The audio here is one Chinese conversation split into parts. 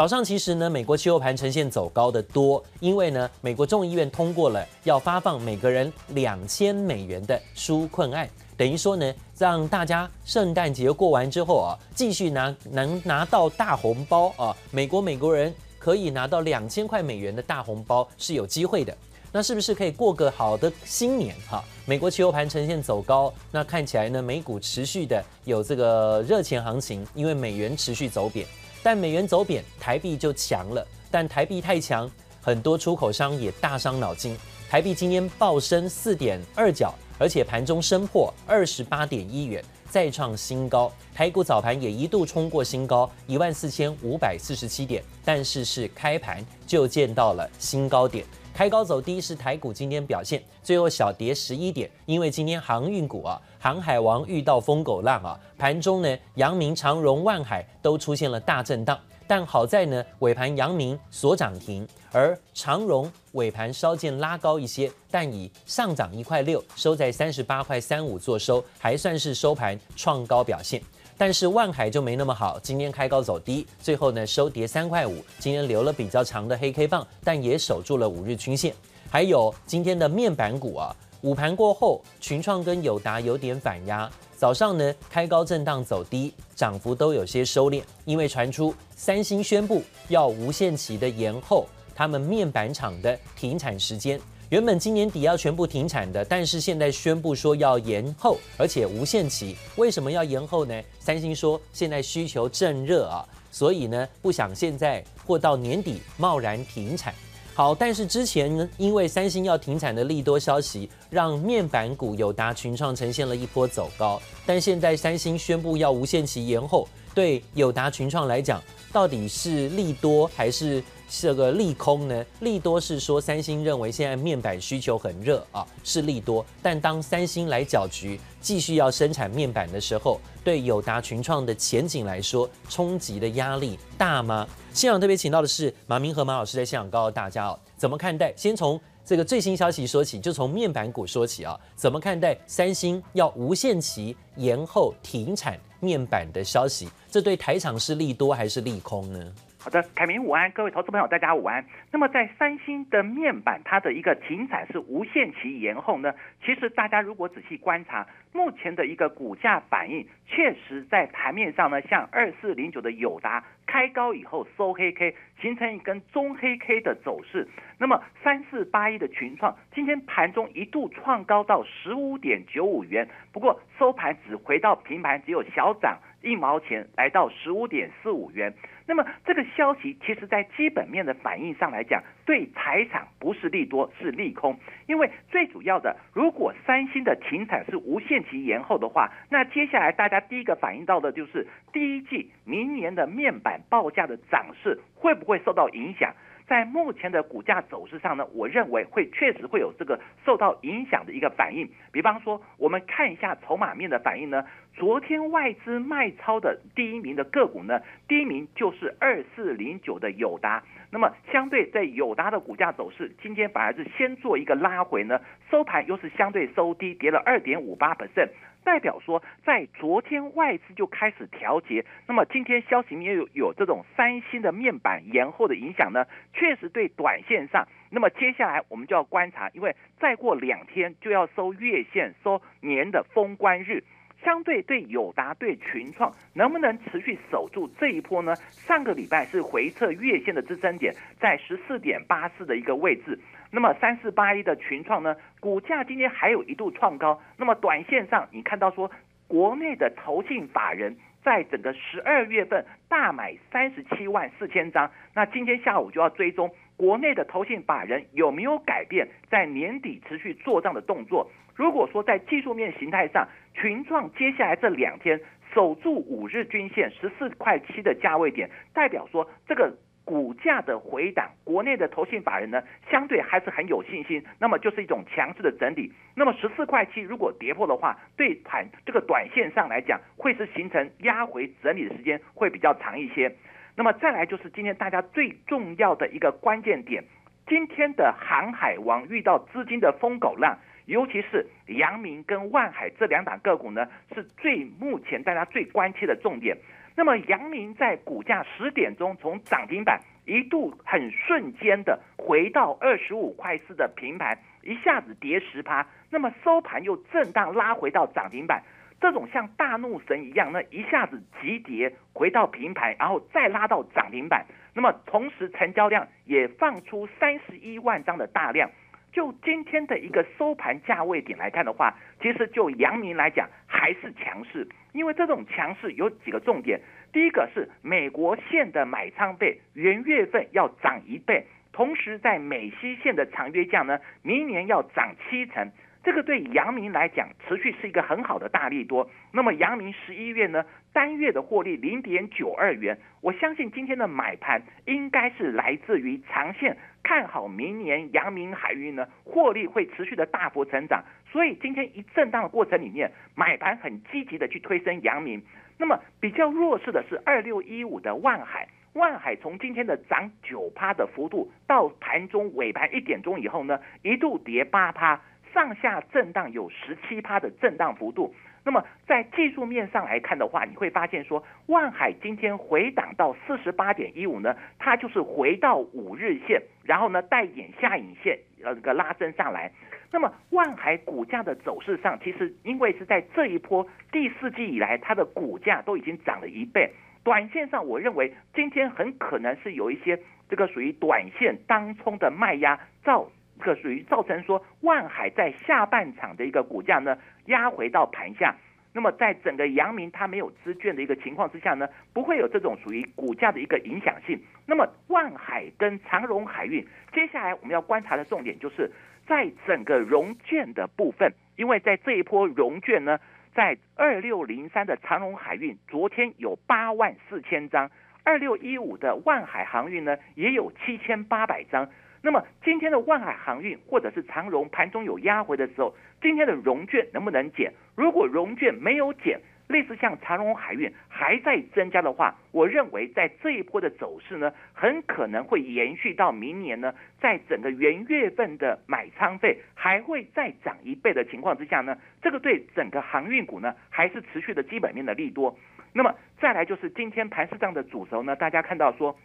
早上其实呢，美国期货盘呈现走高的多，因为呢，美国众议院通过了要发放每个人两千美元的纾困案，等于说呢，让大家圣诞节过完之后啊，继续拿能拿到大红包啊，美国美国人可以拿到两千块美元的大红包是有机会的。那是不是可以过个好的新年哈？美国期货盘呈现走高，那看起来呢，美股持续的有这个热钱行情，因为美元持续走贬。但美元走贬，台币就强了。但台币太强，很多出口商也大伤脑筋。台币今天暴升四点二角，而且盘中升破二十八点一元，再创新高。台股早盘也一度冲过新高一万四千五百四十七点，但是是开盘就见到了新高点。开高走低是台股今天表现，最后小跌十一点，因为今天航运股啊，航海王遇到疯狗浪啊，盘中呢，阳明、长荣、万海都出现了大震荡，但好在呢，尾盘阳明所涨停，而长荣尾盘稍见拉高一些，但以上涨一块六，收在三十八块三五做收，还算是收盘创高表现。但是万海就没那么好，今天开高走低，最后呢收跌三块五。今天留了比较长的黑 K 棒，但也守住了五日均线。还有今天的面板股啊，午盘过后，群创跟友达有点反压，早上呢开高震荡走低，涨幅都有些收敛，因为传出三星宣布要无限期的延后他们面板厂的停产时间。原本今年底要全部停产的，但是现在宣布说要延后，而且无限期。为什么要延后呢？三星说现在需求正热啊，所以呢不想现在或到年底贸然停产。好，但是之前呢，因为三星要停产的利多消息，让面板股友达、群创呈现了一波走高。但现在三星宣布要无限期延后，对友达、群创来讲，到底是利多还是？这个利空呢？利多是说三星认为现在面板需求很热啊，是利多。但当三星来搅局，继续要生产面板的时候，对友达群创的前景来说，冲击的压力大吗？现场特别请到的是马明和马老师在现场告诉大家哦，怎么看待？先从这个最新消息说起，就从面板股说起啊，怎么看待三星要无限期延后停产面板的消息？这对台场是利多还是利空呢？好的，凯明午安，各位投资朋友，大家午安。那么在三星的面板，它的一个停产是无限期延后呢？其实大家如果仔细观察，目前的一个股价反应，确实在盘面上呢，像二四零九的友达开高以后收黑 K，形成一根中黑 K 的走势。那么三四八一的群创，今天盘中一度创高到十五点九五元，不过收盘只回到平盘，只有小涨一毛钱，来到十五点四五元。那么这个消息其实，在基本面的反应上来讲，对台厂不是利多，是利空。因为最主要的，如果三星的停产是无限期延后的话，那接下来大家第一个反应到的就是第一季明年的面板报价的涨势会不会受到影响？在目前的股价走势上呢，我认为会确实会有这个受到影响的一个反应。比方说，我们看一下筹码面的反应呢。昨天外资卖超的第一名的个股呢，第一名就是二四零九的友达。那么相对在友达的股价走势，今天反而是先做一个拉回呢，收盘又是相对收低，跌了二点五八 percent。代表说，在昨天外资就开始调节，那么今天消息面有有这种三星的面板延后的影响呢，确实对短线上，那么接下来我们就要观察，因为再过两天就要收月线，收年的封关日。相对对友达对群创能不能持续守住这一波呢？上个礼拜是回测月线的支撑点在十四点八四的一个位置，那么三四八一的群创呢，股价今天还有一度创高，那么短线上你看到说国内的投信法人在整个十二月份大买三十七万四千张，那今天下午就要追踪。国内的投信法人有没有改变在年底持续做账的动作？如果说在技术面形态上，群创接下来这两天守住五日均线十四块七的价位点，代表说这个股价的回档，国内的投信法人呢相对还是很有信心，那么就是一种强势的整理。那么十四块七如果跌破的话，对盘这个短线上来讲，会是形成压回整理的时间会比较长一些。那么再来就是今天大家最重要的一个关键点，今天的航海王遇到资金的疯狗浪，尤其是阳明跟万海这两档个股呢，是最目前大家最关切的重点。那么阳明在股价十点钟从涨停板一度很瞬间的回到二十五块四的平盘，一下子跌十趴，那么收盘又震荡拉回到涨停板。这种像大怒神一样，那一下子急跌回到平盘，然后再拉到涨停板。那么同时成交量也放出三十一万张的大量。就今天的一个收盘价位点来看的话，其实就阳明来讲还是强势，因为这种强势有几个重点。第一个是美国线的买仓倍元月份要涨一倍，同时在美西线的长约价呢，明年要涨七成。这个对阳明来讲，持续是一个很好的大利多。那么阳明十一月呢，单月的获利零点九二元，我相信今天的买盘应该是来自于长线看好明年阳明海运呢，获利会持续的大幅成长。所以今天一震荡的过程里面，买盘很积极的去推升阳明。那么比较弱势的是二六一五的万海，万海从今天的涨九趴的幅度，到盘中尾盘一点钟以后呢，一度跌八趴。上下震荡有十七趴的震荡幅度，那么在技术面上来看的话，你会发现说，万海今天回档到四十八点一五呢，它就是回到五日线，然后呢带点下影线，呃，这个拉升上来。那么万海股价的走势上，其实因为是在这一波第四季以来，它的股价都已经涨了一倍。短线上，我认为今天很可能是有一些这个属于短线当冲的卖压造。这个属于造成说万海在下半场的一个股价呢压回到盘下，那么在整个阳明它没有资券的一个情况之下呢，不会有这种属于股价的一个影响性。那么万海跟长荣海运，接下来我们要观察的重点就是在整个融券的部分，因为在这一波融券呢，在二六零三的长荣海运昨天有八万四千张，二六一五的万海航运呢也有七千八百张。那么今天的万海航运或者是长荣盘中有压回的时候，今天的融券能不能减？如果融券没有减，类似像长荣海运还在增加的话，我认为在这一波的走势呢，很可能会延续到明年呢，在整个元月份的买仓费还会再涨一倍的情况之下呢，这个对整个航运股呢还是持续的基本面的利多。那么再来就是今天盘市上的主轴呢，大家看到说，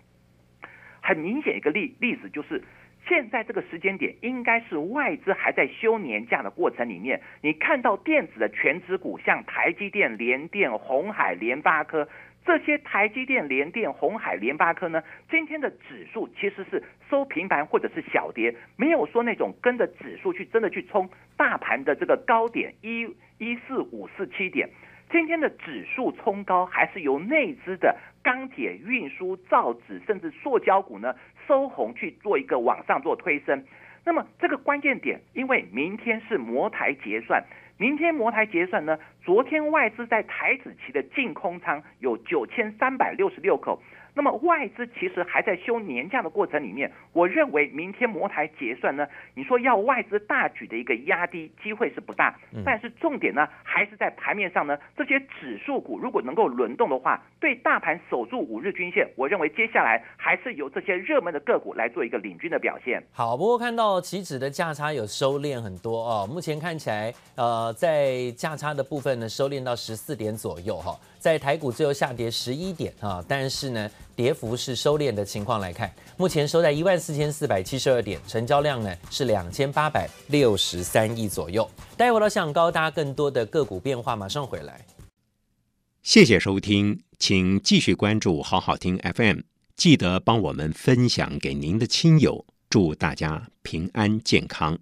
很明显一个例例子就是。现在这个时间点，应该是外资还在休年假的过程里面。你看到电子的权值股，像台积电、联电、红海、联发科这些，台积电、联电、红海、联发科呢，今天的指数其实是收平盘或者是小跌，没有说那种跟着指数去真的去冲大盘的这个高点一一四五四七点。今天的指数冲高，还是由内资的钢铁、运输、造纸，甚至塑胶股呢收红去做一个往上做推升。那么这个关键点，因为明天是摩台结算，明天摩台结算呢，昨天外资在台子期的净空仓有九千三百六十六口。那么外资其实还在休年假的过程里面，我认为明天摩台结算呢，你说要外资大举的一个压低机会是不大，但是重点呢还是在盘面上呢，这些指数股如果能够轮动的话，对大盘守住五日均线，我认为接下来还是由这些热门的个股来做一个领军的表现。好，不过看到期指的价差有收敛很多哦，目前看起来呃在价差的部分呢收敛到十四点左右哈。在台股最后下跌十一点啊，但是呢，跌幅是收敛的情况来看，目前收在一万四千四百七十二点，成交量呢是两千八百六十三亿左右。待会儿想高，搭更多的个股变化，马上回来。谢谢收听，请继续关注好好听 FM，记得帮我们分享给您的亲友，祝大家平安健康。